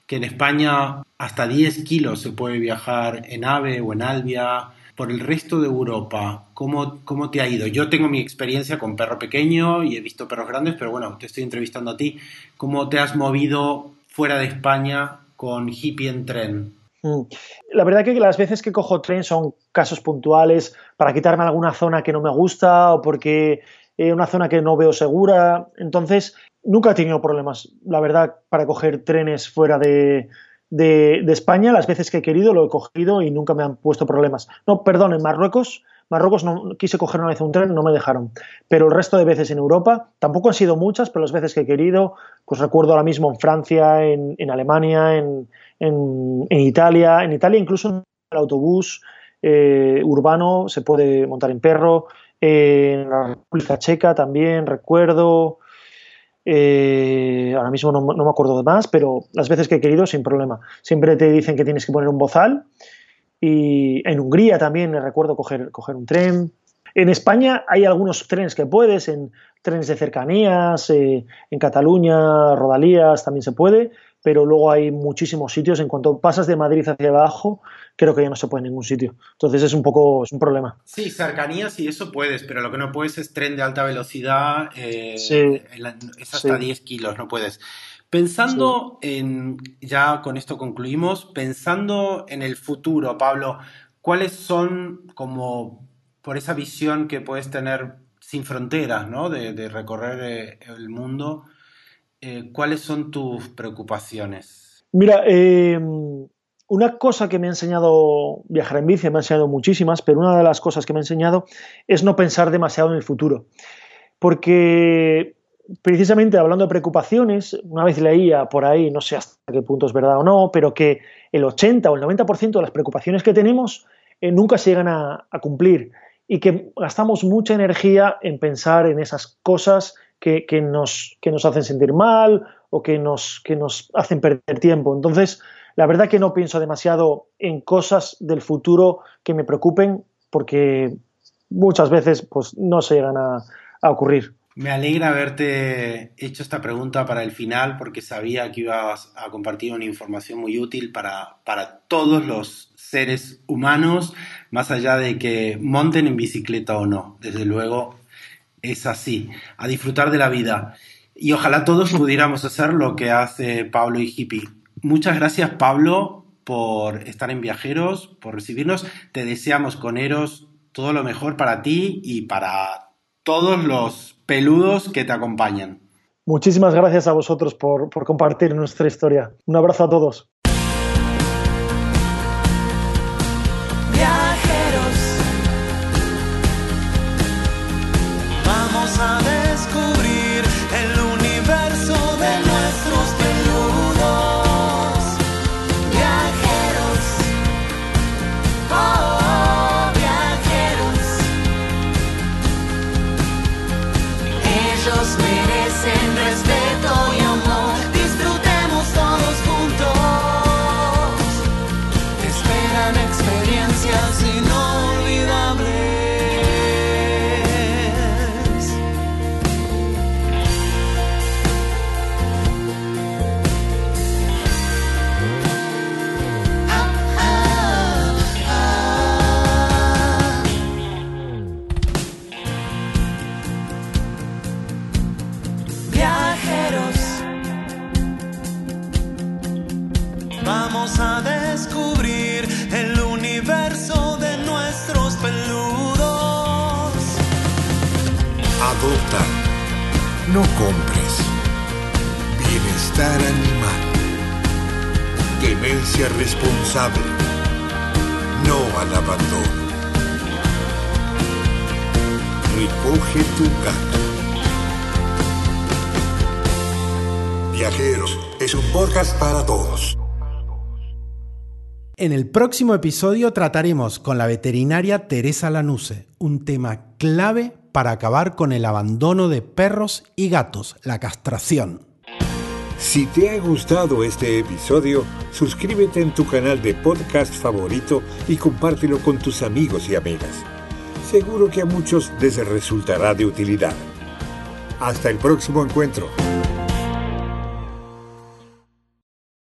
que en España hasta 10 kilos se puede viajar en AVE o en Albia, por el resto de Europa, ¿cómo, ¿cómo te ha ido? Yo tengo mi experiencia con perro pequeño y he visto perros grandes, pero bueno, te estoy entrevistando a ti. ¿Cómo te has movido fuera de España con hippie en tren? Mm. La verdad que las veces que cojo tren son casos puntuales para quitarme alguna zona que no me gusta o porque es una zona que no veo segura. Entonces, nunca he tenido problemas, la verdad, para coger trenes fuera de, España, las veces que he querido lo he cogido y nunca me han puesto problemas. No, perdón, en Marruecos, Marruecos no quise coger una vez un tren, no me dejaron. Pero el resto de veces en Europa, tampoco han sido muchas, pero las veces que he querido, pues recuerdo ahora mismo en Francia, en, Alemania, en, Italia, en Italia incluso en el autobús eh, urbano se puede montar en perro, en la República Checa también recuerdo, eh, ahora mismo no, me acuerdo de más, pero las veces que he querido, sin problema. Siempre te dicen que tienes que poner un bozal. Y en Hungría también recuerdo coger, coger un tren. En España hay algunos trenes que puedes, en trenes de cercanías, eh, en Cataluña, Rodalías también se puede, pero luego hay muchísimos sitios. En cuanto pasas de Madrid hacia abajo, creo que ya no se puede en ningún sitio. Entonces es un poco, es un problema. Sí, cercanías y eso puedes, pero lo que no puedes es tren de alta velocidad, eh, es hasta 10 kilos, no puedes. Pensando en, ya con esto concluimos, pensando en el futuro, Pablo, ¿cuáles son como por esa visión que puedes tener sin fronteras, ¿no? De, recorrer eh, el mundo? Eh, ¿cuáles son tus preocupaciones? Mira, eh, una cosa que me ha enseñado viajar en bici, me ha enseñado muchísimas, pero una de las cosas que me ha enseñado es no pensar demasiado en el futuro. Porque precisamente hablando de preocupaciones, una vez leía por ahí, no sé hasta qué punto es verdad o no, pero que el 80 o el 90% de las preocupaciones que tenemos eh, nunca se llegan a, cumplir y que gastamos mucha energía en pensar en esas cosas que, nos, que nos hacen sentir mal o que nos, que nos hacen perder tiempo. Entonces, la verdad que no pienso demasiado en cosas del futuro que me preocupen porque muchas veces pues, no se llegan a, ocurrir. Me alegra haberte hecho esta pregunta para el final porque sabía que ibas a compartir una información muy útil para, para todos los seres humanos, más allá de que monten en bicicleta o no. Desde luego es así, a disfrutar de la vida. Y ojalá todos pudiéramos hacer lo que hace Pablo y Hippie. Muchas gracias Pablo por estar en Viajeros, por recibirnos. Te deseamos con Eros todo lo mejor para ti y para todos los peludos que te acompañan. Muchísimas gracias a vosotros por, por compartir nuestra historia. Un abrazo a todos. No En el próximo episodio trataremos con la veterinaria Teresa Lanuse, un tema clave para acabar con el abandono de perros y gatos, la castración. Si te ha gustado este episodio, suscríbete en tu canal de podcast favorito y compártelo con tus amigos y amigas. Seguro que a muchos les resultará de utilidad. Hasta el próximo encuentro.